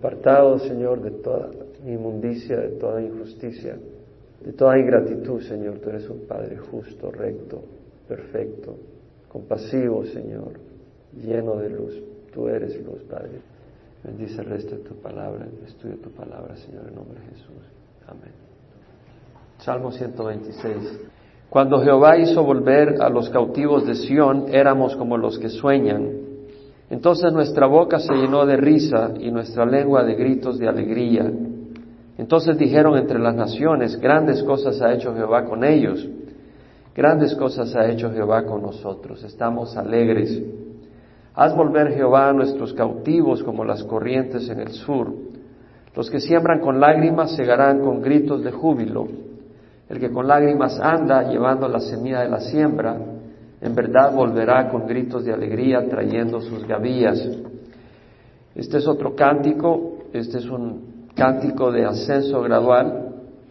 apartado, Señor, de toda inmundicia, de toda injusticia, de toda ingratitud, Señor. Tú eres un Padre justo, recto, perfecto, compasivo, Señor, lleno de luz. Tú eres luz, Padre. Bendice el resto de tu palabra, estudia tu palabra, Señor, en nombre de Jesús. Amén. Salmo 126. Cuando Jehová hizo volver a los cautivos de Sión, éramos como los que sueñan. Entonces nuestra boca se llenó de risa y nuestra lengua de gritos de alegría. Entonces dijeron entre las naciones, grandes cosas ha hecho Jehová con ellos, grandes cosas ha hecho Jehová con nosotros, estamos alegres. Haz volver Jehová a nuestros cautivos como las corrientes en el sur. Los que siembran con lágrimas segarán con gritos de júbilo. El que con lágrimas anda llevando la semilla de la siembra, en verdad volverá con gritos de alegría trayendo sus gavillas. Este es otro cántico, este es un cántico de ascenso gradual.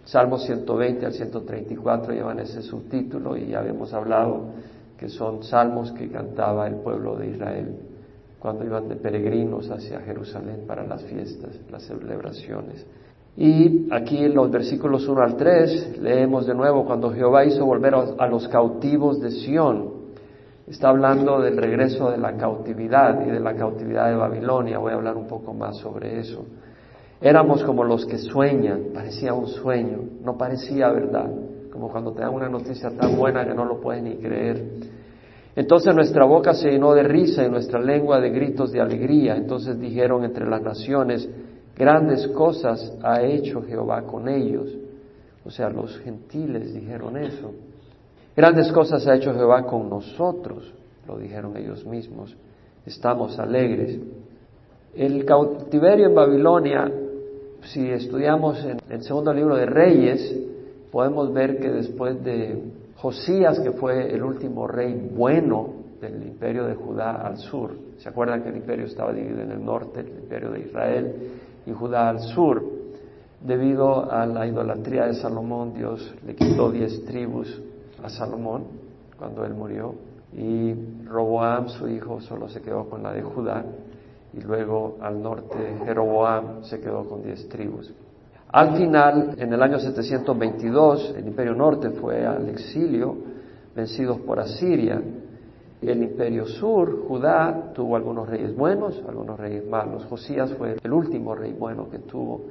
Salmo 120 al 134 llevan ese subtítulo y ya habíamos hablado que son salmos que cantaba el pueblo de Israel cuando iban de peregrinos hacia Jerusalén para las fiestas, las celebraciones. Y aquí en los versículos 1 al 3 leemos de nuevo cuando Jehová hizo volver a los cautivos de Sión. Está hablando del regreso de la cautividad y de la cautividad de Babilonia. Voy a hablar un poco más sobre eso. Éramos como los que sueñan, parecía un sueño, no parecía verdad, como cuando te dan una noticia tan buena que no lo puedes ni creer. Entonces nuestra boca se llenó de risa y nuestra lengua de gritos de alegría. Entonces dijeron entre las naciones, Grandes cosas ha hecho Jehová con ellos. O sea, los gentiles dijeron eso. Grandes cosas ha hecho Jehová con nosotros, lo dijeron ellos mismos. Estamos alegres. El cautiverio en Babilonia, si estudiamos en el segundo libro de Reyes, podemos ver que después de Josías, que fue el último rey bueno del imperio de Judá al sur, ¿se acuerdan que el imperio estaba dividido en el norte, el imperio de Israel, y Judá al sur. Debido a la idolatría de Salomón, Dios le quitó diez tribus a Salomón cuando él murió y Roboam, su hijo, solo se quedó con la de Judá y luego al norte Jeroboam se quedó con diez tribus. Al final, en el año 722, el imperio norte fue al exilio, vencidos por Asiria, el imperio sur, Judá, tuvo algunos reyes buenos, algunos reyes malos. Josías fue el último rey bueno que tuvo.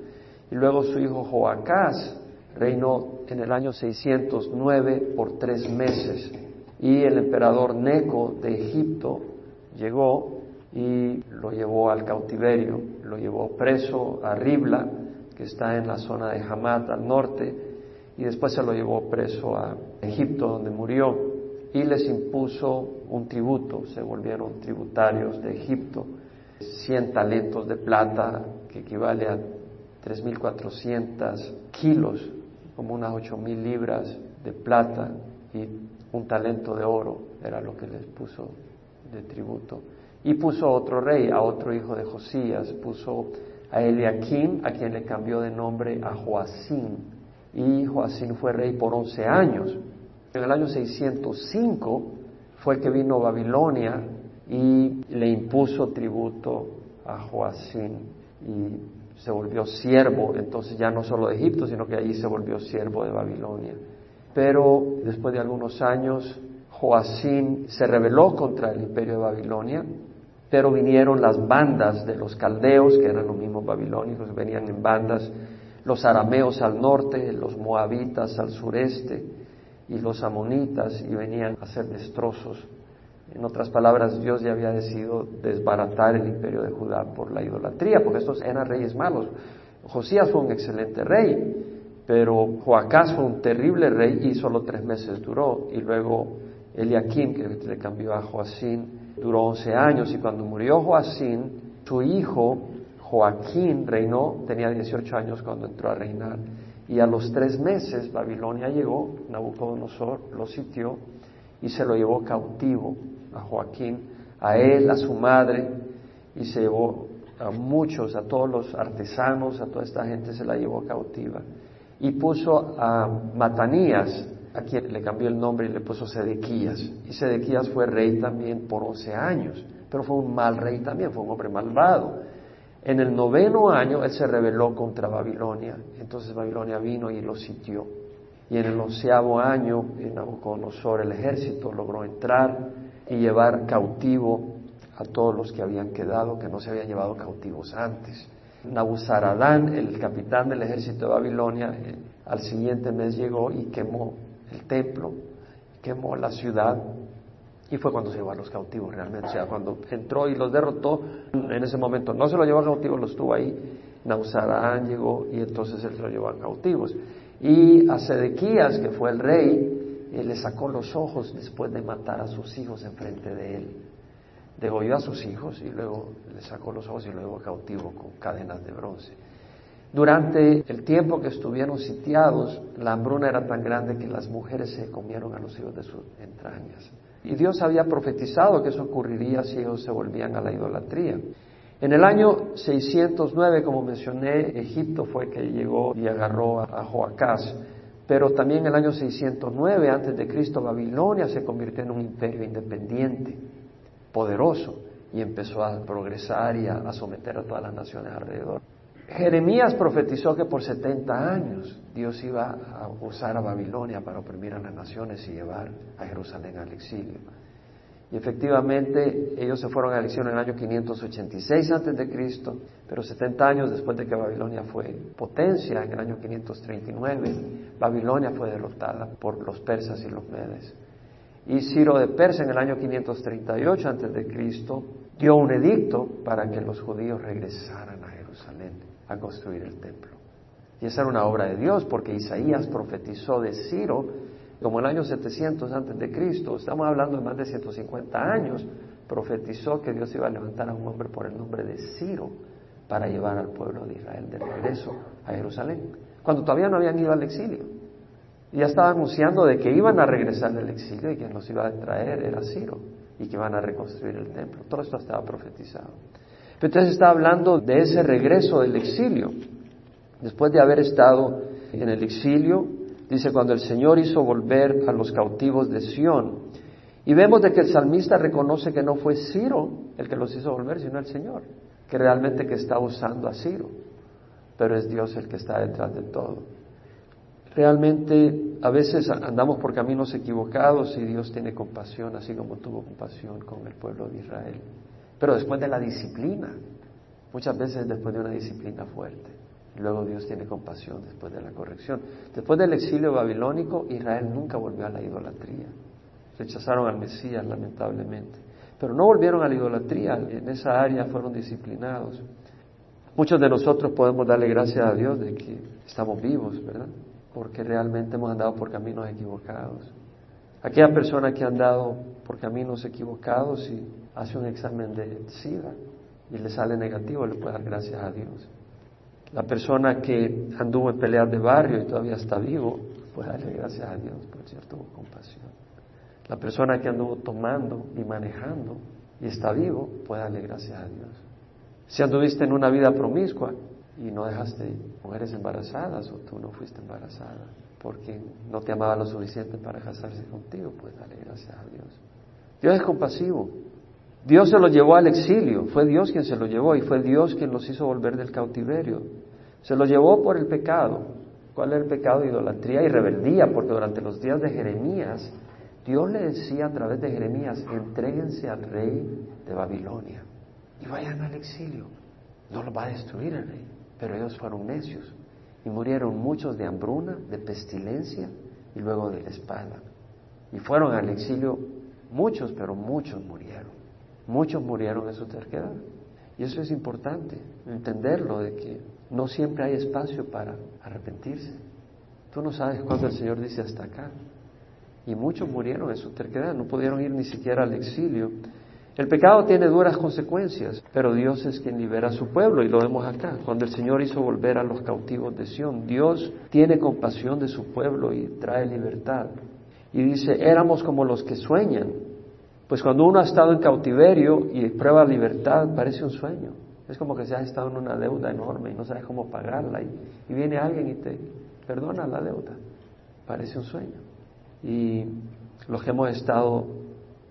Y luego su hijo Joacás reinó en el año 609 por tres meses. Y el emperador Neco de Egipto llegó y lo llevó al cautiverio, lo llevó preso a Ribla, que está en la zona de Hamat al norte, y después se lo llevó preso a Egipto, donde murió y les impuso un tributo, se volvieron tributarios de Egipto, 100 talentos de plata, que equivale a 3.400 kilos, como unas 8.000 libras de plata, y un talento de oro era lo que les puso de tributo. Y puso otro rey, a otro hijo de Josías, puso a Eliakim, a quien le cambió de nombre a Joacín. Y Joacín fue rey por 11 años. En el año 605 fue que vino Babilonia y le impuso tributo a Joacín se volvió siervo, entonces ya no solo de Egipto, sino que allí se volvió siervo de Babilonia. Pero después de algunos años, Joacín se rebeló contra el imperio de Babilonia, pero vinieron las bandas de los caldeos, que eran los mismos babilónicos, venían en bandas, los arameos al norte, los moabitas al sureste, y los amonitas y venían a hacer destrozos. En otras palabras, Dios ya había decidido desbaratar el imperio de Judá por la idolatría, porque estos eran reyes malos. Josías fue un excelente rey, pero Joacás fue un terrible rey y solo tres meses duró. Y luego Eliakim, que le cambió a Joacín, duró once años. Y cuando murió Joacín, su hijo Joaquín reinó, tenía 18 años cuando entró a reinar. Y a los tres meses Babilonia llegó, Nabucodonosor lo sitió y se lo llevó cautivo a Joaquín, a él, a su madre, y se llevó a muchos, a todos los artesanos, a toda esta gente se la llevó cautiva. Y puso a Matanías, a quien le cambió el nombre y le puso Sedequías. Y Sedequías fue rey también por once años, pero fue un mal rey también, fue un hombre malvado. En el noveno año él se rebeló contra Babilonia, entonces Babilonia vino y lo sitió. Y en el onceavo año, Nabucodonosor, el ejército logró entrar y llevar cautivo a todos los que habían quedado, que no se habían llevado cautivos antes. Nabuzaradán, el capitán del ejército de Babilonia, eh, al siguiente mes llegó y quemó el templo, quemó la ciudad y fue cuando se llevó a los cautivos realmente. O sea, cuando entró y los derrotó, en ese momento no se lo llevó a cautivos, los tuvo ahí. Nabuzaradán llegó y entonces él se lo llevó a cautivos. Y a Sedequías, que fue el rey, le sacó los ojos después de matar a sus hijos enfrente de él. Degolló a sus hijos y luego le sacó los ojos y luego cautivo con cadenas de bronce. Durante el tiempo que estuvieron sitiados, la hambruna era tan grande que las mujeres se comieron a los hijos de sus entrañas. Y Dios había profetizado que eso ocurriría si ellos se volvían a la idolatría. En el año 609, como mencioné, Egipto fue que llegó y agarró a Joacás. Pero también en el año 609 antes de Cristo, Babilonia se convirtió en un imperio independiente, poderoso, y empezó a progresar y a, someter a todas las naciones alrededor. Jeremías profetizó que por 70 años Dios iba a usar a Babilonia para oprimir a las naciones y llevar a Jerusalén al exilio. Y efectivamente ellos se fueron a elección en el año 586 antes de Cristo, pero 70 años después de que Babilonia fue potencia, en el año 539, Babilonia fue derrotada por los persas y los medes. Y Ciro de Persia en el año 538 antes de Cristo dio un edicto para que los judíos regresaran a Jerusalén a construir el templo. Y esa era una obra de Dios, porque Isaías profetizó de Ciro como el año 700 antes de Cristo, estamos hablando de más de 150 años, profetizó que Dios iba a levantar a un hombre por el nombre de Ciro para llevar al pueblo de Israel de regreso a Jerusalén, cuando todavía no habían ido al exilio. Ya estaba anunciando de que iban a regresar del exilio y que nos iba a traer era Ciro y que iban a reconstruir el templo. Todo esto estaba profetizado. Pero entonces está hablando de ese regreso del exilio. Después de haber estado en el exilio, Dice, cuando el Señor hizo volver a los cautivos de Sión. Y vemos de que el salmista reconoce que no fue Ciro el que los hizo volver, sino el Señor, que realmente que está usando a Ciro. Pero es Dios el que está detrás de todo. Realmente a veces andamos por caminos equivocados y Dios tiene compasión, así como tuvo compasión con el pueblo de Israel. Pero después de la disciplina, muchas veces después de una disciplina fuerte. Luego Dios tiene compasión después de la corrección. Después del exilio babilónico, Israel nunca volvió a la idolatría. Rechazaron al Mesías, lamentablemente. Pero no volvieron a la idolatría, en esa área fueron disciplinados. Muchos de nosotros podemos darle gracias a Dios de que estamos vivos, ¿verdad? Porque realmente hemos andado por caminos equivocados. Aquella persona que ha andado por caminos equivocados y hace un examen de SIDA y le sale negativo, le puede dar gracias a Dios. La persona que anduvo en peleas de barrio y todavía está vivo, pues darle gracias a Dios, por cierto, compasión. La persona que anduvo tomando y manejando y está vivo, pues darle gracias a Dios. Si anduviste en una vida promiscua y no dejaste mujeres embarazadas o tú no fuiste embarazada porque no te amaba lo suficiente para casarse contigo, pues dale gracias a Dios. Dios es compasivo. Dios se los llevó al exilio, fue Dios quien se los llevó y fue Dios quien los hizo volver del cautiverio. Se los llevó por el pecado. ¿Cuál es el pecado? Idolatría y rebeldía, porque durante los días de Jeremías, Dios le decía a través de Jeremías, entréguense al rey de Babilonia y vayan al exilio. No los va a destruir el rey, pero ellos fueron necios y murieron muchos de hambruna, de pestilencia y luego de la espada. Y fueron al exilio muchos, pero muchos murieron. Muchos murieron en su terquedad. Y eso es importante, entenderlo, de que no siempre hay espacio para arrepentirse. Tú no sabes cuándo el Señor dice hasta acá. Y muchos murieron en su terquedad, no pudieron ir ni siquiera al exilio. El pecado tiene duras consecuencias, pero Dios es quien libera a su pueblo y lo vemos acá. Cuando el Señor hizo volver a los cautivos de Sión, Dios tiene compasión de su pueblo y trae libertad. Y dice, éramos como los que sueñan, pues cuando uno ha estado en cautiverio y prueba libertad, parece un sueño. Es como que se ha estado en una deuda enorme y no sabes cómo pagarla. Y, y viene alguien y te perdona la deuda. Parece un sueño. Y los que hemos estado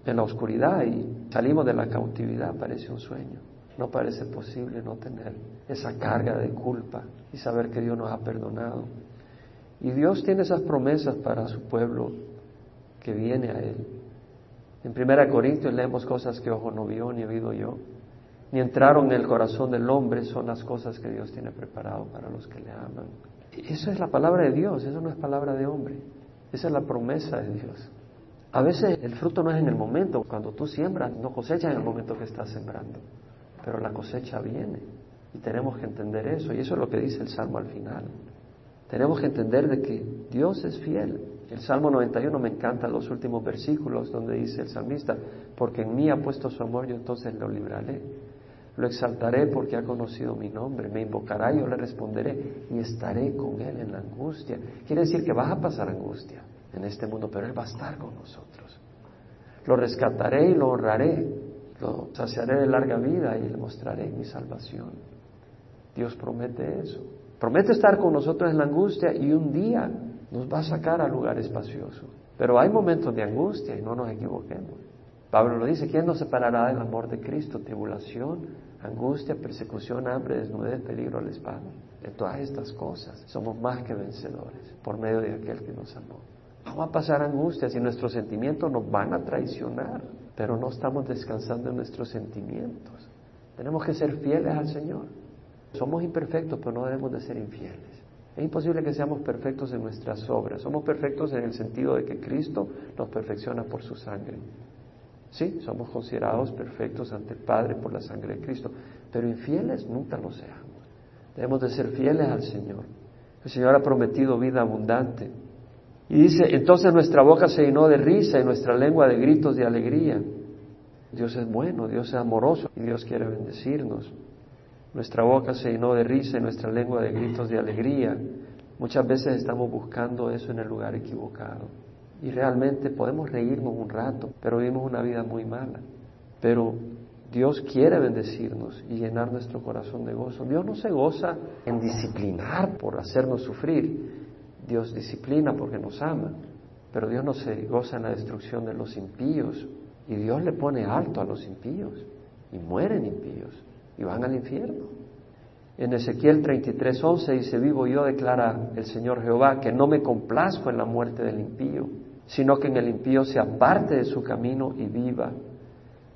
en la oscuridad y salimos de la cautividad, parece un sueño. no parece posible no tener esa carga de culpa y saber que Dios nos ha perdonado. Y Dios tiene esas promesas para su pueblo que viene a Él. En Primera Corintios leemos cosas que ojo no vio ni oído yo, ni entraron en el corazón del hombre, son las cosas que Dios tiene preparado para los que le aman. Esa es la palabra de Dios, eso no es palabra de hombre, esa es la promesa de Dios. A veces el fruto no es en el momento, cuando tú siembras, no cosechas en el momento que estás sembrando, pero la cosecha viene y tenemos que entender eso y eso es lo que dice el Salmo al final. Tenemos que entender de que Dios es fiel. El Salmo 91 me encanta los últimos versículos donde dice el salmista, porque en mí ha puesto su amor, yo entonces lo libraré. Lo exaltaré porque ha conocido mi nombre, me invocará yo le responderé y estaré con él en la angustia. Quiere decir que vas a pasar angustia en este mundo, pero él va a estar con nosotros. Lo rescataré y lo honraré, lo saciaré de larga vida y le mostraré mi salvación. Dios promete eso. Promete estar con nosotros en la angustia y un día nos va a sacar al lugar espacioso. Pero hay momentos de angustia y no nos equivoquemos. Pablo lo dice, ¿quién nos separará del amor de Cristo? Tribulación, angustia, persecución, hambre, desnudez, peligro a la espada. Todas estas cosas somos más que vencedores por medio de aquel que nos amó. Vamos a pasar angustias y nuestros sentimientos nos van a traicionar, pero no estamos descansando en nuestros sentimientos. Tenemos que ser fieles al Señor. Somos imperfectos, pero no debemos de ser infieles. Es imposible que seamos perfectos en nuestras obras. Somos perfectos en el sentido de que Cristo nos perfecciona por su sangre. Sí, somos considerados perfectos ante el Padre por la sangre de Cristo, pero infieles nunca lo seamos. Debemos de ser fieles al Señor. El Señor ha prometido vida abundante. Y dice, entonces nuestra boca se llenó de risa y nuestra lengua de gritos de alegría. Dios es bueno, Dios es amoroso y Dios quiere bendecirnos. Nuestra boca se llenó de risa y nuestra lengua de gritos de alegría. Muchas veces estamos buscando eso en el lugar equivocado. Y realmente podemos reírnos un rato, pero vivimos una vida muy mala. Pero Dios quiere bendecirnos y llenar nuestro corazón de gozo. Dios no se goza en disciplinar por hacernos sufrir. Dios disciplina porque nos ama. Pero Dios no se goza en la destrucción de los impíos. Y Dios le pone alto a los impíos. Y mueren impíos. Y van al infierno. En Ezequiel 33:11 dice, vivo yo, declara el Señor Jehová, que no me complazco en la muerte del impío sino que en el impío se aparte de su camino y viva.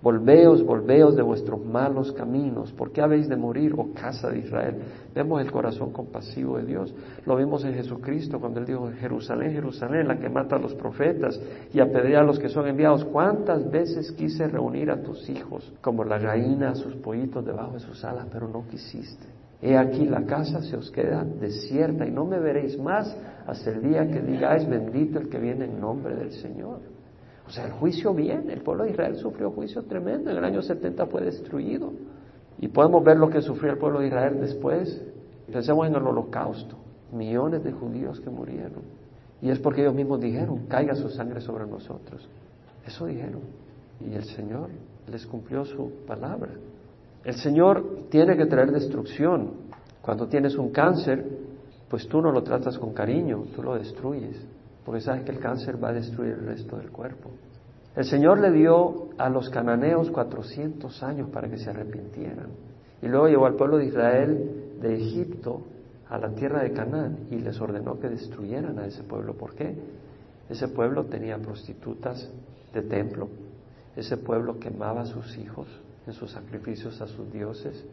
Volveos, volveos de vuestros malos caminos. ¿Por qué habéis de morir, oh casa de Israel? Vemos el corazón compasivo de Dios. Lo vimos en Jesucristo cuando Él dijo, Jerusalén, Jerusalén, la que mata a los profetas y apedrea a los que son enviados. ¿Cuántas veces quise reunir a tus hijos como la gallina a sus pollitos debajo de sus alas, pero no quisiste? He aquí la casa se os queda desierta y no me veréis más hasta el día que digáis bendito el que viene en nombre del Señor. O sea, el juicio viene. El pueblo de Israel sufrió juicio tremendo. En el año 70 fue destruido. Y podemos ver lo que sufrió el pueblo de Israel después. Pensemos en el holocausto. Millones de judíos que murieron. Y es porque ellos mismos dijeron, caiga su sangre sobre nosotros. Eso dijeron. Y el Señor les cumplió su palabra. El Señor tiene que traer destrucción. Cuando tienes un cáncer, pues tú no lo tratas con cariño, tú lo destruyes, porque sabes que el cáncer va a destruir el resto del cuerpo. El Señor le dio a los cananeos 400 años para que se arrepintieran. Y luego llevó al pueblo de Israel de Egipto a la tierra de Canaán y les ordenó que destruyeran a ese pueblo. ¿Por qué? Ese pueblo tenía prostitutas de templo. Ese pueblo quemaba a sus hijos en sus sacrificios a sus dioses,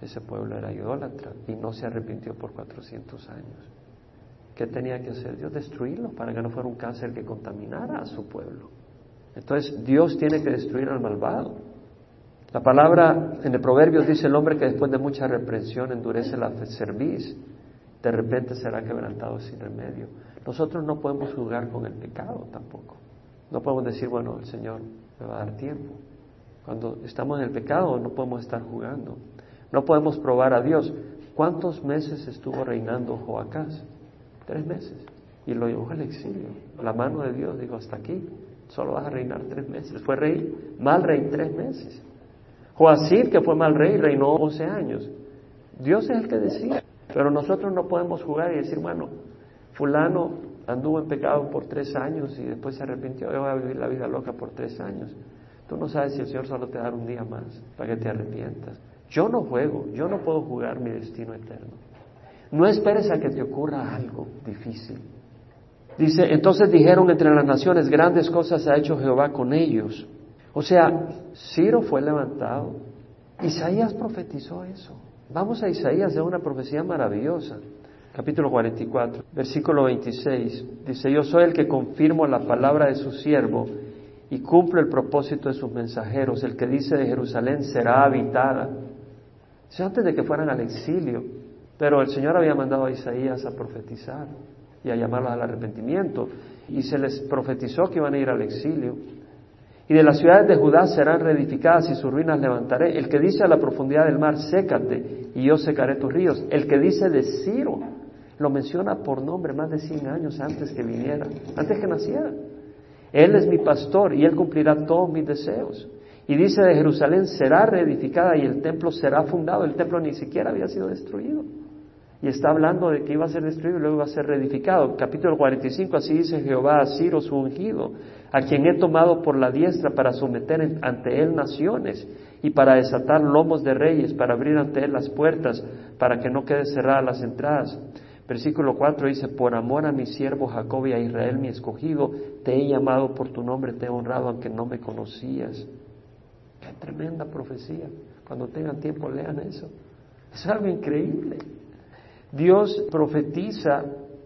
ese pueblo era idólatra y no se arrepintió por 400 años. ¿Qué tenía que hacer Dios? Destruirlo para que no fuera un cáncer que contaminara a su pueblo. Entonces Dios tiene que destruir al malvado. La palabra en el proverbio dice el hombre que después de mucha reprensión endurece la cerviz, de repente será quebrantado sin remedio. Nosotros no podemos jugar con el pecado tampoco. No podemos decir, bueno, el Señor me va a dar tiempo. Cuando estamos en el pecado no podemos estar jugando. No podemos probar a Dios. ¿Cuántos meses estuvo reinando Joacás? Tres meses. Y lo llevó al exilio. La mano de Dios dijo, hasta aquí, solo vas a reinar tres meses. Fue rey, mal rey tres meses. Joacir, que fue mal rey, reinó once años. Dios es el que decía. Pero nosotros no podemos jugar y decir, bueno, fulano anduvo en pecado por tres años y después se arrepintió, yo voy a vivir la vida loca por tres años. Tú no sabes si el Señor solo te da un día más para que te arrepientas. Yo no juego, yo no puedo jugar mi destino eterno. No esperes a que te ocurra algo difícil. Dice, entonces dijeron entre las naciones, grandes cosas ha hecho Jehová con ellos. O sea, Ciro fue levantado. Isaías profetizó eso. Vamos a Isaías, es una profecía maravillosa. Capítulo 44, versículo 26. Dice, yo soy el que confirmo la palabra de su siervo y cumplo el propósito de sus mensajeros. El que dice de Jerusalén será habitada. Eso antes de que fueran al exilio. Pero el Señor había mandado a Isaías a profetizar y a llamarlos al arrepentimiento. Y se les profetizó que iban a ir al exilio. Y de las ciudades de Judá serán reedificadas y sus ruinas levantaré. El que dice a la profundidad del mar, sécate y yo secaré tus ríos. El que dice de Ciro, lo menciona por nombre más de 100 años antes que viniera, antes que naciera. Él es mi pastor y él cumplirá todos mis deseos. Y dice de Jerusalén será reedificada y el templo será fundado. El templo ni siquiera había sido destruido y está hablando de que iba a ser destruido y luego iba a ser reedificado. Capítulo 45, así dice Jehová a Ciro, su ungido, a quien he tomado por la diestra para someter ante él naciones y para desatar lomos de reyes, para abrir ante él las puertas, para que no quede cerradas las entradas. Versículo 4 dice, por amor a mi siervo Jacob y a Israel mi escogido, te he llamado por tu nombre, te he honrado aunque no me conocías. Qué tremenda profecía. Cuando tengan tiempo lean eso. Es algo increíble. Dios profetiza,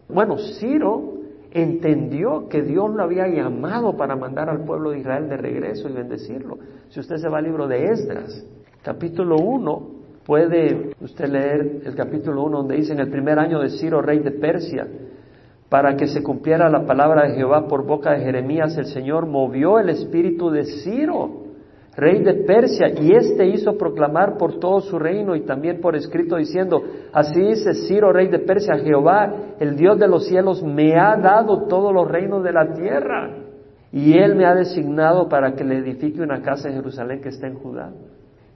bueno, Ciro entendió que Dios lo había llamado para mandar al pueblo de Israel de regreso y bendecirlo. Si usted se va al libro de Esdras, capítulo 1, puede usted leer el capítulo 1 donde dice en el primer año de Ciro, rey de Persia, para que se cumpliera la palabra de Jehová por boca de Jeremías, el Señor movió el espíritu de Ciro rey de Persia, y éste hizo proclamar por todo su reino y también por escrito diciendo, así dice Ciro, rey de Persia, Jehová, el Dios de los cielos, me ha dado todos los reinos de la tierra, y él me ha designado para que le edifique una casa en Jerusalén que está en Judá.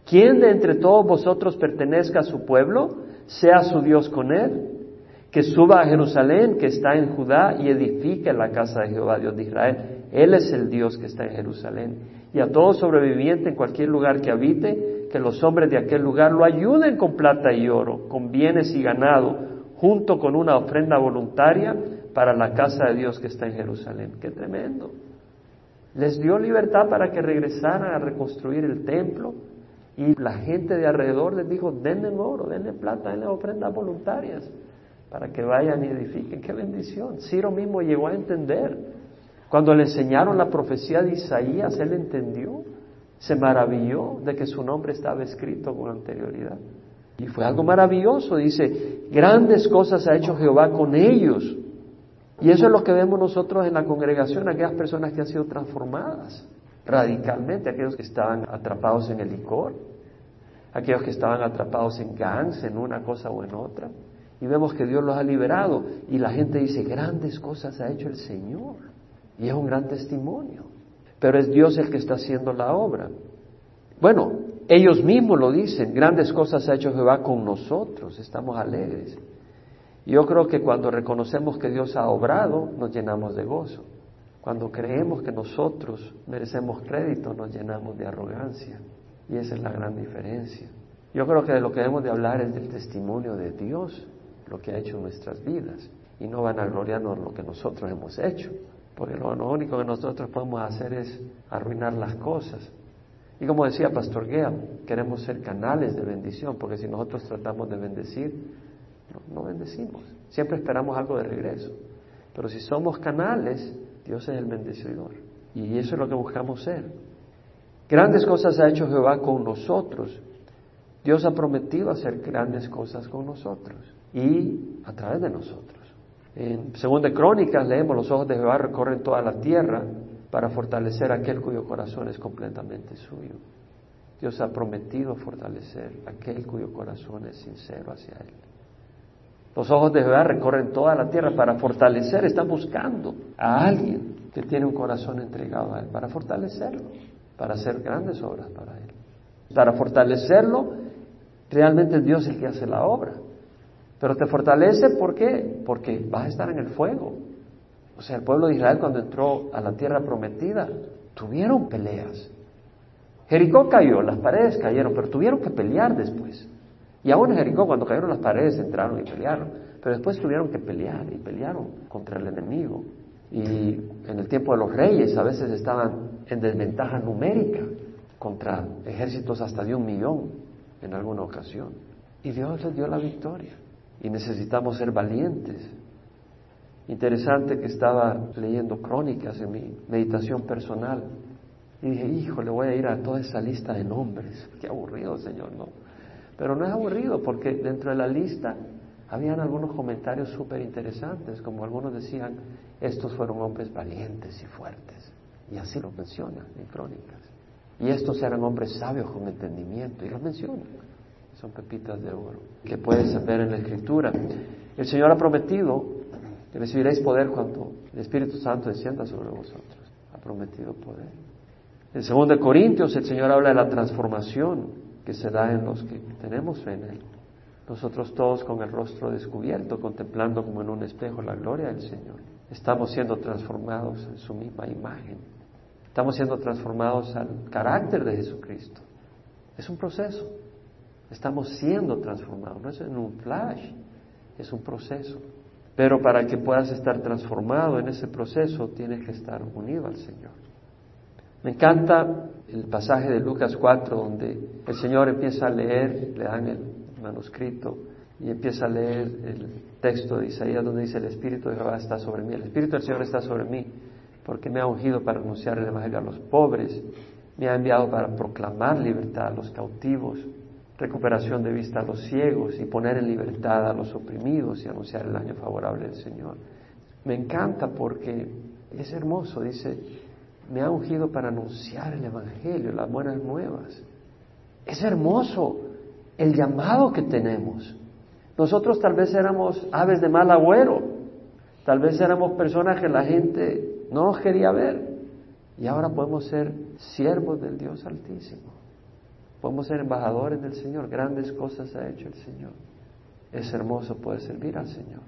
¿Quién de entre todos vosotros pertenezca a su pueblo, sea su Dios con él? Que suba a Jerusalén, que está en Judá, y edifique la casa de Jehová, Dios de Israel. Él es el Dios que está en Jerusalén y a todo sobreviviente en cualquier lugar que habite, que los hombres de aquel lugar lo ayuden con plata y oro, con bienes y ganado, junto con una ofrenda voluntaria para la casa de Dios que está en Jerusalén. ¡Qué tremendo! Les dio libertad para que regresaran a reconstruir el templo y la gente de alrededor les dijo, denle oro, denle plata, denle ofrendas voluntarias para que vayan y edifiquen. ¡Qué bendición! Ciro mismo llegó a entender cuando le enseñaron la profecía de Isaías, él entendió, se maravilló de que su nombre estaba escrito con anterioridad. Y fue algo maravilloso, dice, grandes cosas ha hecho Jehová con ellos. Y eso es lo que vemos nosotros en la congregación, aquellas personas que han sido transformadas radicalmente, aquellos que estaban atrapados en el licor, aquellos que estaban atrapados en gangs, en una cosa o en otra. Y vemos que Dios los ha liberado. Y la gente dice, grandes cosas ha hecho el Señor. Y es un gran testimonio. Pero es Dios el que está haciendo la obra. Bueno, ellos mismos lo dicen, grandes cosas ha hecho Jehová con nosotros, estamos alegres. Yo creo que cuando reconocemos que Dios ha obrado, nos llenamos de gozo. Cuando creemos que nosotros merecemos crédito, nos llenamos de arrogancia. Y esa es la gran diferencia. Yo creo que de lo que debemos de hablar es del testimonio de Dios, lo que ha hecho en nuestras vidas. Y no van a gloriarnos lo que nosotros hemos hecho porque lo, único que nosotros podemos hacer es arruinar las cosas. Y como decía Pastor Guea, queremos ser canales de bendición, porque si nosotros tratamos de bendecir, no, no bendecimos. Siempre esperamos algo de regreso. Pero si somos canales, Dios es el bendecidor. Y eso es lo que buscamos ser. Grandes cosas ha hecho Jehová con nosotros. Dios ha prometido hacer grandes cosas con nosotros y a través de nosotros. En Segunda Crónicas leemos, los ojos de Jehová recorren toda la tierra para fortalecer aquel cuyo corazón es completamente suyo. Dios ha prometido fortalecer aquel cuyo corazón es sincero hacia Él. Los ojos de Jehová recorren toda la tierra para fortalecer, están buscando a alguien que tiene un corazón entregado a Él, para fortalecerlo, para hacer grandes obras para Él. Para fortalecerlo, realmente es Dios el que hace la obra. Pero te fortalece, ¿por qué? Porque vas a estar en el fuego. O sea, el pueblo de Israel cuando entró a la tierra prometida, tuvieron peleas. Jericó cayó, las paredes cayeron, pero tuvieron que pelear después. Y aún en Jericó, cuando cayeron las paredes, entraron y pelearon. Pero después tuvieron que pelear y pelearon contra el enemigo. Y en el tiempo de los reyes a veces estaban en desventaja numérica contra ejércitos hasta de un millón en alguna ocasión. Y Dios les dio la victoria. Y necesitamos ser valientes. Interesante que estaba leyendo crónicas en mi meditación personal. Y dije, hijo, le voy a ir a toda esa lista de nombres. Qué aburrido, Señor, no. Pero no es aburrido porque dentro de la lista habían algunos comentarios súper interesantes, como algunos decían, estos fueron hombres valientes y fuertes. Y así lo mencionan en crónicas. Y estos eran hombres sabios con entendimiento, y los mencionan. Son pepitas de oro que puedes ver en la Escritura. El Señor ha prometido que recibiréis poder cuando el Espíritu Santo descienda sobre vosotros. Ha prometido poder. En 2 Corintios el Señor habla de la transformación que se da en los que tenemos fe en Él. Nosotros todos con el rostro descubierto, contemplando como en un espejo la gloria del Señor. Estamos siendo transformados en su misma imagen. Estamos siendo transformados al carácter de Jesucristo. Es un proceso. Estamos siendo transformados. No es en un flash, es un proceso. Pero para que puedas estar transformado en ese proceso, tienes que estar unido al Señor. Me encanta el pasaje de Lucas 4 donde el Señor empieza a leer, le dan el manuscrito y empieza a leer el texto de Isaías donde dice el Espíritu de Jehová está sobre mí, el Espíritu del Señor está sobre mí porque me ha ungido para anunciar el Evangelio a los pobres, me ha enviado para proclamar libertad a los cautivos, recuperación de vista a los ciegos y poner en libertad a los oprimidos y anunciar el año favorable del Señor. Me encanta porque es hermoso, dice, me ha ungido para anunciar el Evangelio, las buenas nuevas. Es hermoso el llamado que tenemos. Nosotros tal vez éramos aves de mal agüero, tal vez éramos personas que la gente no nos quería ver y ahora podemos ser siervos del Dios Altísimo. Podemos ser embajadores del Señor. Grandes cosas ha hecho el Señor. Es hermoso poder servir al Señor.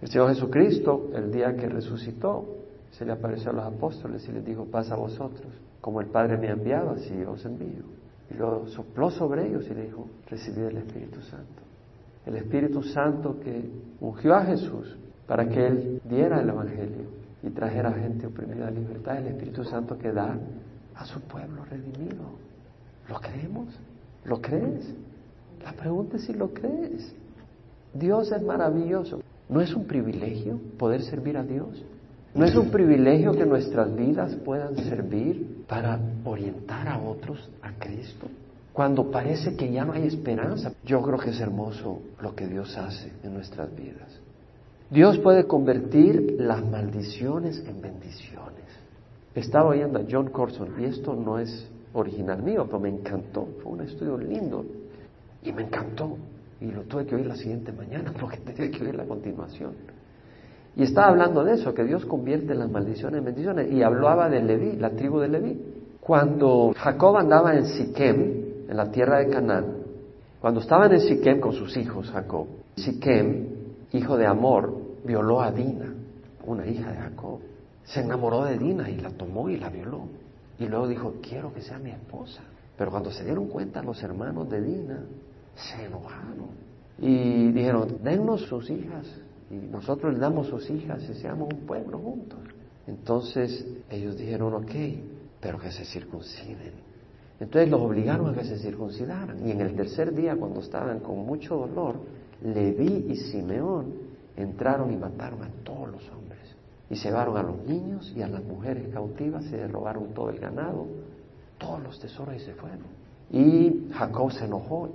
El Señor Jesucristo, el día que resucitó, se le apareció a los apóstoles y les dijo, pasa a vosotros, como el Padre me ha enviado, así os envío. Y lo sopló sobre ellos y le dijo, recibid el Espíritu Santo. El Espíritu Santo que ungió a Jesús para que Él diera el Evangelio y trajera a gente oprimida a libertad. El Espíritu Santo que da a su pueblo redimido. ¿Lo creemos? ¿Lo crees? La pregunta es si lo crees. Dios es maravilloso. ¿No es un privilegio poder servir a Dios? ¿No es un privilegio que nuestras vidas puedan servir para orientar a otros a Cristo? Cuando parece que ya no hay esperanza, yo creo que es hermoso lo que Dios hace en nuestras vidas. Dios puede convertir las maldiciones en bendiciones. Estaba oyendo a John Corson y esto no es original mío, pero me encantó. Fue un estudio lindo y me encantó. Y lo tuve que oír la siguiente mañana porque tenía que oír la continuación. Y estaba hablando de eso, que Dios convierte las maldiciones en bendiciones. Y hablaba de Leví, la tribu de Leví. Cuando Jacob andaba en Siquem, en la tierra de Canaán, cuando estaban en Siquem con sus hijos, Jacob, Siquem, hijo de Amor, violó a Dina, una hija de Jacob. Se enamoró de Dina y la tomó y la violó. Y luego dijo, quiero que sea mi esposa. Pero cuando se dieron cuenta los hermanos de Dina, se enojaron. Y dijeron, dennos sus hijas. Y nosotros les damos sus hijas y seamos un pueblo juntos. Entonces ellos dijeron, ok, pero que se circunciden. Entonces los obligaron a que se circuncidaran. Y en el tercer día, cuando estaban con mucho dolor, Leví y Simeón entraron y mataron a todos los hombres. Y se llevaron a los niños y a las mujeres cautivas, se robaron todo el ganado, todos los tesoros y se fueron. Y Jacob se enojó,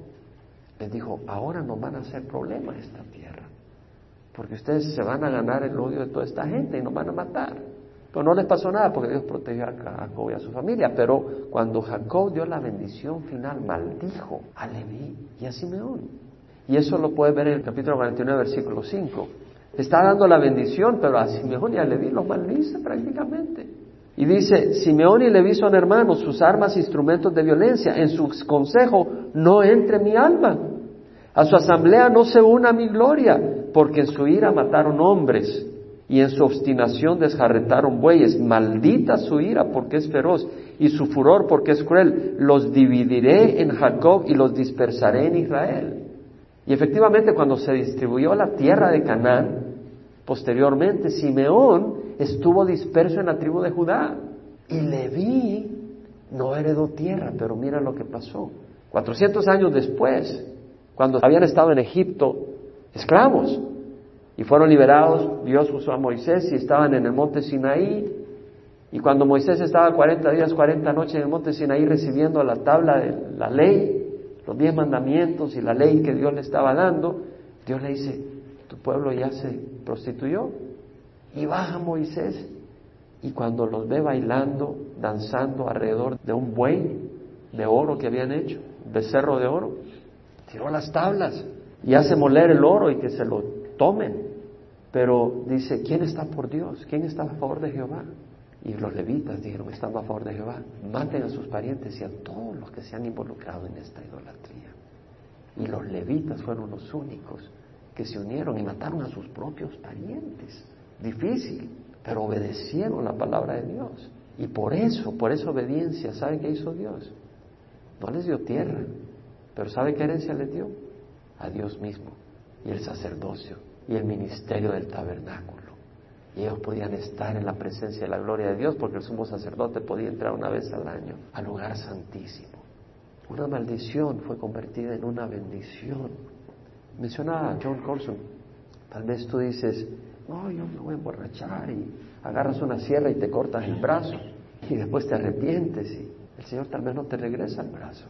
les dijo, ahora no van a hacer problema esta tierra, porque ustedes se van a ganar el odio de toda esta gente y nos van a matar. Pero no les pasó nada porque Dios protegió a Jacob y a su familia. Pero cuando Jacob dio la bendición final, maldijo a Leví y a Simeón. Y eso lo puede ver en el capítulo 49, versículo 5 está dando la bendición, pero a Simeón y a Leví los maldice prácticamente. Y dice, Simeón y Leví son hermanos, sus armas instrumentos de violencia, en su consejo no entre mi alma, a su asamblea no se una mi gloria, porque en su ira mataron hombres y en su obstinación desjarretaron bueyes, maldita su ira porque es feroz y su furor porque es cruel. Los dividiré en Jacob y los dispersaré en Israel. Y efectivamente cuando se distribuyó la tierra de Canaán, posteriormente Simeón estuvo disperso en la tribu de Judá. Y Leví no heredó tierra, pero mira lo que pasó. Cuatrocientos años después, cuando habían estado en Egipto esclavos y fueron liberados, Dios usó a Moisés y estaban en el monte Sinaí. Y cuando Moisés estaba 40 días, 40 noches en el monte Sinaí recibiendo la tabla de la ley, los diez mandamientos y la ley que Dios le estaba dando, Dios le dice, tu pueblo ya se prostituyó. Y baja Moisés y cuando los ve bailando, danzando alrededor de un buey de oro que habían hecho, becerro de oro, tiró las tablas y hace moler el oro y que se lo tomen. Pero dice, ¿quién está por Dios? ¿Quién está a favor de Jehová? Y los levitas dijeron, estamos a favor de Jehová. Maten a sus parientes y a todos los que se han involucrado en esta idolatría. Y los levitas fueron los únicos que se unieron y mataron a sus propios parientes. Difícil, pero obedecieron la palabra de Dios. Y por eso, por esa obediencia, ¿sabe qué hizo Dios? No les dio tierra, pero ¿sabe qué herencia les dio? A Dios mismo y el sacerdocio y el ministerio del tabernáculo. Y ellos podían estar en la presencia de la gloria de Dios porque el sumo sacerdote podía entrar una vez al año al lugar santísimo. Una maldición fue convertida en una bendición. Mencionaba John Colson, tal vez tú dices, no, yo me voy a emborrachar y agarras una sierra y te cortas el brazo y después te arrepientes y el Señor tal vez no te regresa el brazo,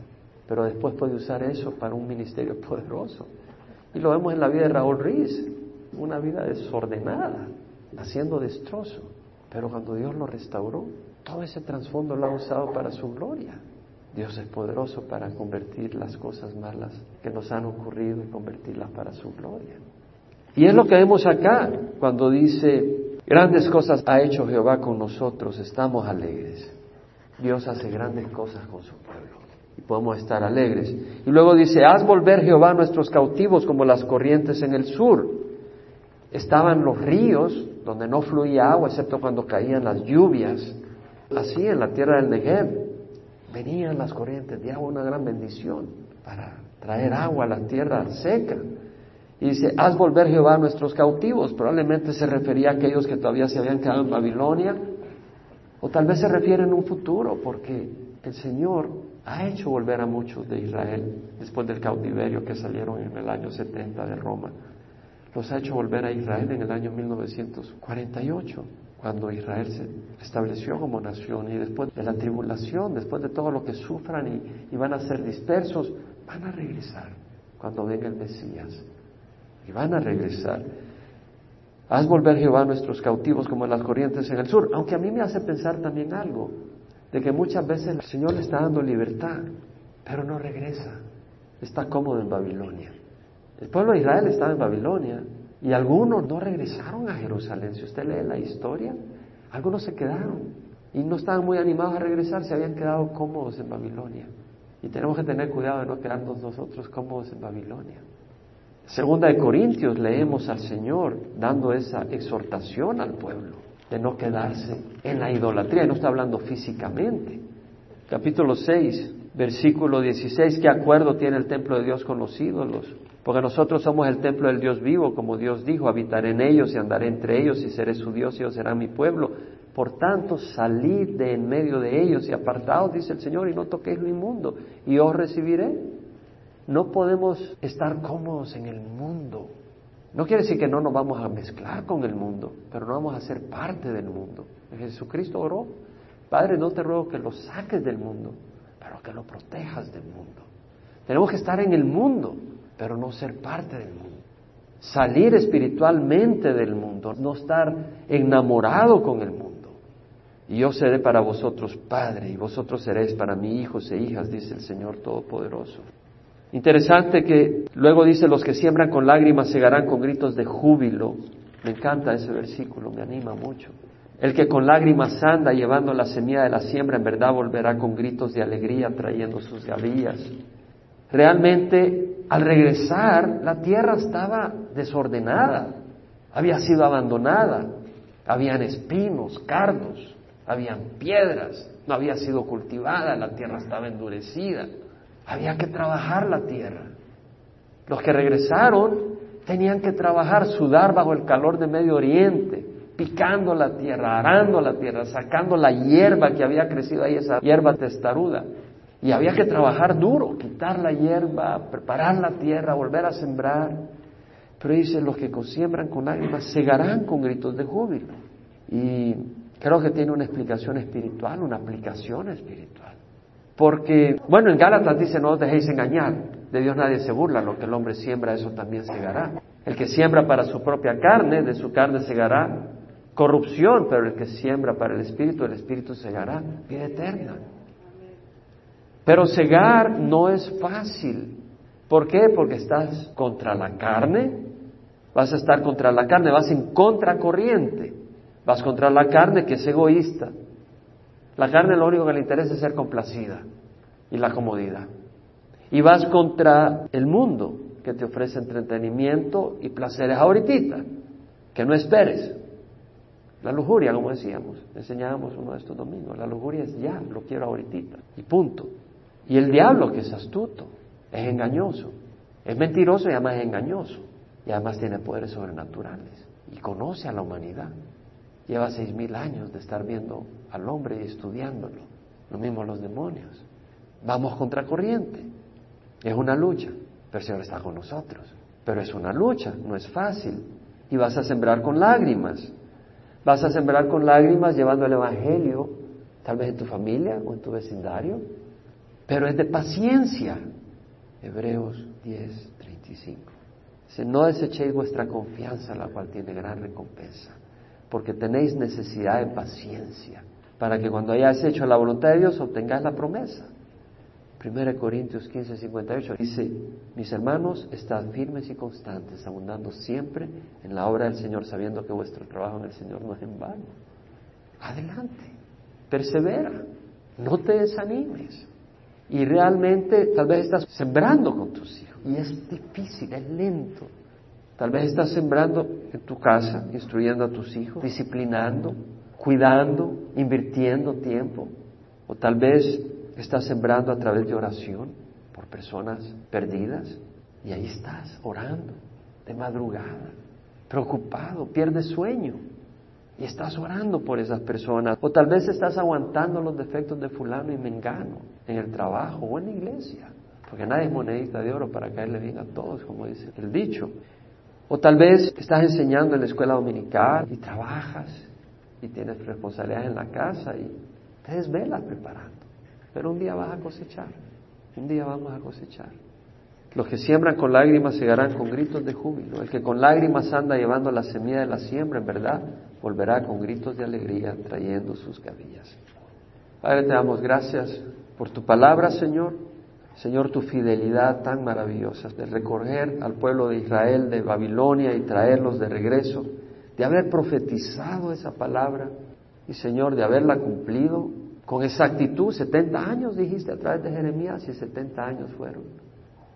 pero después puede usar eso para un ministerio poderoso. Y lo vemos en la vida de Raúl Ruiz, una vida desordenada, haciendo destrozo, pero cuando Dios lo restauró, todo ese trasfondo lo ha usado para su gloria. Dios es poderoso para convertir las cosas malas que nos han ocurrido y convertirlas para su gloria. Y es lo que vemos acá cuando dice, grandes cosas ha hecho Jehová con nosotros, estamos alegres. Dios hace grandes cosas con su pueblo y podemos estar alegres. Y luego dice, haz volver Jehová nuestros cautivos como las corrientes en el sur. Estaban los ríos donde no fluía agua excepto cuando caían las lluvias. Así en la tierra del Negev venían las corrientes de agua, una gran bendición para traer agua a la tierra seca. Y dice, haz volver Jehová a nuestros cautivos. Probablemente se refería a aquellos que todavía se habían quedado en Babilonia. O tal vez se refiere en un futuro, porque el Señor ha hecho volver a muchos de Israel después del cautiverio que salieron en el año 70 de Roma. Los ha hecho volver a Israel en el año 1948, cuando Israel se estableció como nación y después de la tribulación, después de todo lo que sufran y, van a ser dispersos, van a regresar cuando venga el Mesías y van a regresar. Haz volver Jehová a nuestros cautivos como las corrientes en el sur. Aunque a mí me hace pensar también algo, de que muchas veces el Señor le está dando libertad, pero no regresa. Está cómodo en Babilonia. El pueblo de Israel estaba en Babilonia y algunos no regresaron a Jerusalén. Si usted lee la historia, algunos se quedaron y no estaban muy animados a regresar, se habían quedado cómodos en Babilonia. Y tenemos que tener cuidado de no quedarnos nosotros cómodos en Babilonia. Segunda de Corintios leemos al Señor dando esa exhortación al pueblo de no quedarse en la idolatría, no está hablando físicamente. Capítulo 6, versículo 16, ¿qué acuerdo tiene el templo de Dios con los ídolos? Porque nosotros somos el templo del Dios vivo, como Dios dijo, habitaré en ellos y andaré entre ellos y seré su Dios y ellos serán mi pueblo. Por tanto, salid de en medio de ellos y apartaos, dice el Señor, y no toquéis lo inmundo, y os recibiré. No podemos estar cómodos en el mundo. No quiere decir que no nos vamos a mezclar con el mundo, pero no vamos a ser parte del mundo. Jesucristo oró, Padre, no te ruego que lo saques del mundo, pero que lo protejas del mundo. Tenemos que estar en el mundo, pero no ser parte del mundo. Salir espiritualmente del mundo, no estar enamorado con el mundo. Y yo seré para vosotros Padre, y vosotros seréis para mí hijos e hijas, dice el Señor Todopoderoso. Interesante que luego dice, los que siembran con lágrimas segarán con gritos de júbilo. Me encanta ese versículo, me anima mucho. El que con lágrimas anda llevando la semilla de la siembra, en verdad volverá con gritos de alegría trayendo sus gavillas. Realmente, al regresar, la tierra estaba desordenada, había sido abandonada, habían espinos, cardos, habían piedras, no había sido cultivada, la tierra estaba endurecida, había que trabajar la tierra. Los que regresaron tenían que trabajar, sudar bajo el calor de Medio Oriente, picando la tierra, arando la tierra, sacando la hierba que había crecido ahí, esa hierba testaruda. Y había que trabajar duro, quitar la hierba, preparar la tierra, volver a sembrar. Pero dice, los que siembran con lágrimas segarán con gritos de júbilo. Y creo que tiene una explicación espiritual, una aplicación espiritual. Porque, bueno, en Gálatas dice, no os dejéis engañar, de Dios nadie se burla, lo que el hombre siembra, eso también segará. El que siembra para su propia carne, de su carne segará corrupción, pero el que siembra para el Espíritu, el Espíritu segará vida eterna. Pero cegar no es fácil. ¿Por qué? Porque estás contra la carne, vas a estar contra la carne, vas en contracorriente, vas contra la carne que es egoísta. La carne lo único que le interesa es ser complacida y la comodidad. Y vas contra el mundo que te ofrece entretenimiento y placeres ahorita, que no esperes. La lujuria, como decíamos, enseñábamos uno de estos domingos, la lujuria es ya, lo quiero ahorita, y punto. Y el diablo, que es astuto, es engañoso, es mentiroso y además es engañoso, y además tiene poderes sobrenaturales, y conoce a la humanidad. Lleva seis mil años de estar viendo al hombre y estudiándolo, lo mismo los demonios. Vamos contra corriente, es una lucha, pero el Señor está con nosotros, pero es una lucha, no es fácil, y vas a sembrar con lágrimas, vas a sembrar con lágrimas llevando el Evangelio, tal vez en tu familia o en tu vecindario, pero es de paciencia. Hebreos 10, 35. Dice, no desechéis vuestra confianza, la cual tiene gran recompensa, porque tenéis necesidad de paciencia, para que cuando hayáis hecho la voluntad de Dios obtengáis la promesa. 1 Corintios 15, 58 dice, mis hermanos, estad firmes y constantes, abundando siempre en la obra del Señor, sabiendo que vuestro trabajo en el Señor no es en vano. Adelante, persevera, no te desanimes. Y realmente tal vez estás sembrando con tus hijos. Y es difícil, es lento. Tal vez estás sembrando en tu casa, instruyendo a tus hijos, disciplinando, cuidando, invirtiendo tiempo. O tal vez estás sembrando a través de oración por personas perdidas. Y ahí estás, orando, de madrugada, preocupado, pierdes sueño. Y estás orando por esas personas. O tal vez estás aguantando los defectos de fulano y mengano en el trabajo o en la iglesia. Porque nadie es monedita de oro para caerle bien a todos, como dice el dicho. O tal vez estás enseñando en la escuela dominical y trabajas y tienes responsabilidades en la casa y te desvelas preparando. Pero un día vas a cosechar. Un día vamos a cosechar. Los que siembran con lágrimas segarán con gritos de júbilo. El que con lágrimas anda llevando la semilla de la siembra, en verdad, volverá con gritos de alegría trayendo sus gavillas. Padre, te damos gracias por tu palabra, Señor. Señor, tu fidelidad tan maravillosa de recorrer al pueblo de Israel de Babilonia y traerlos de regreso, de haber profetizado esa palabra y, Señor, de haberla cumplido con exactitud. 70 años dijiste a través de Jeremías y 70 años fueron.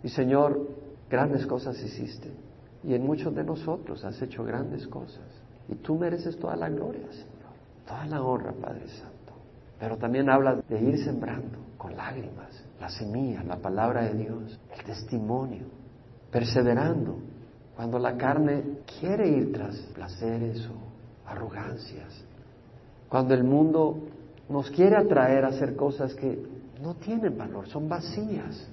Y Señor, grandes cosas hiciste. Y en muchos de nosotros has hecho grandes cosas. Y tú mereces toda la gloria, Señor. Toda la honra, Padre Santo. Pero también habla de ir sembrando con lágrimas la semilla, la palabra de Dios, el testimonio, perseverando. Cuando la carne quiere ir tras placeres o arrogancias. Cuando el mundo nos quiere atraer a hacer cosas que no tienen valor, son vacías.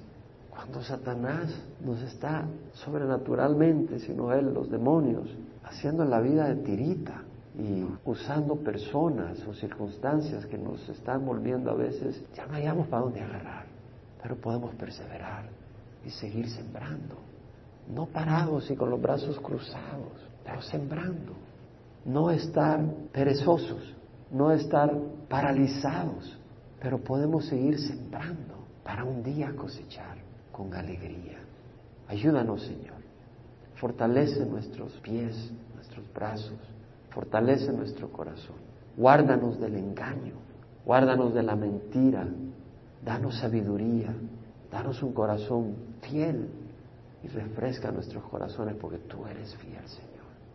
Cuando Satanás nos está sobrenaturalmente, sino él, los demonios, haciendo la vida de tirita y usando personas o circunstancias que nos están volviendo a veces, ya no hayamos para dónde agarrar, pero podemos perseverar y seguir sembrando, no parados y con los brazos cruzados, pero sembrando, no estar perezosos, no estar paralizados, pero podemos seguir sembrando para un día cosechar con alegría. Ayúdanos, Señor. Fortalece nuestros pies, nuestros brazos. Fortalece nuestro corazón. Guárdanos del engaño. Guárdanos de la mentira. Danos sabiduría. Danos un corazón fiel. Y refresca nuestros corazones porque tú eres fiel, Señor.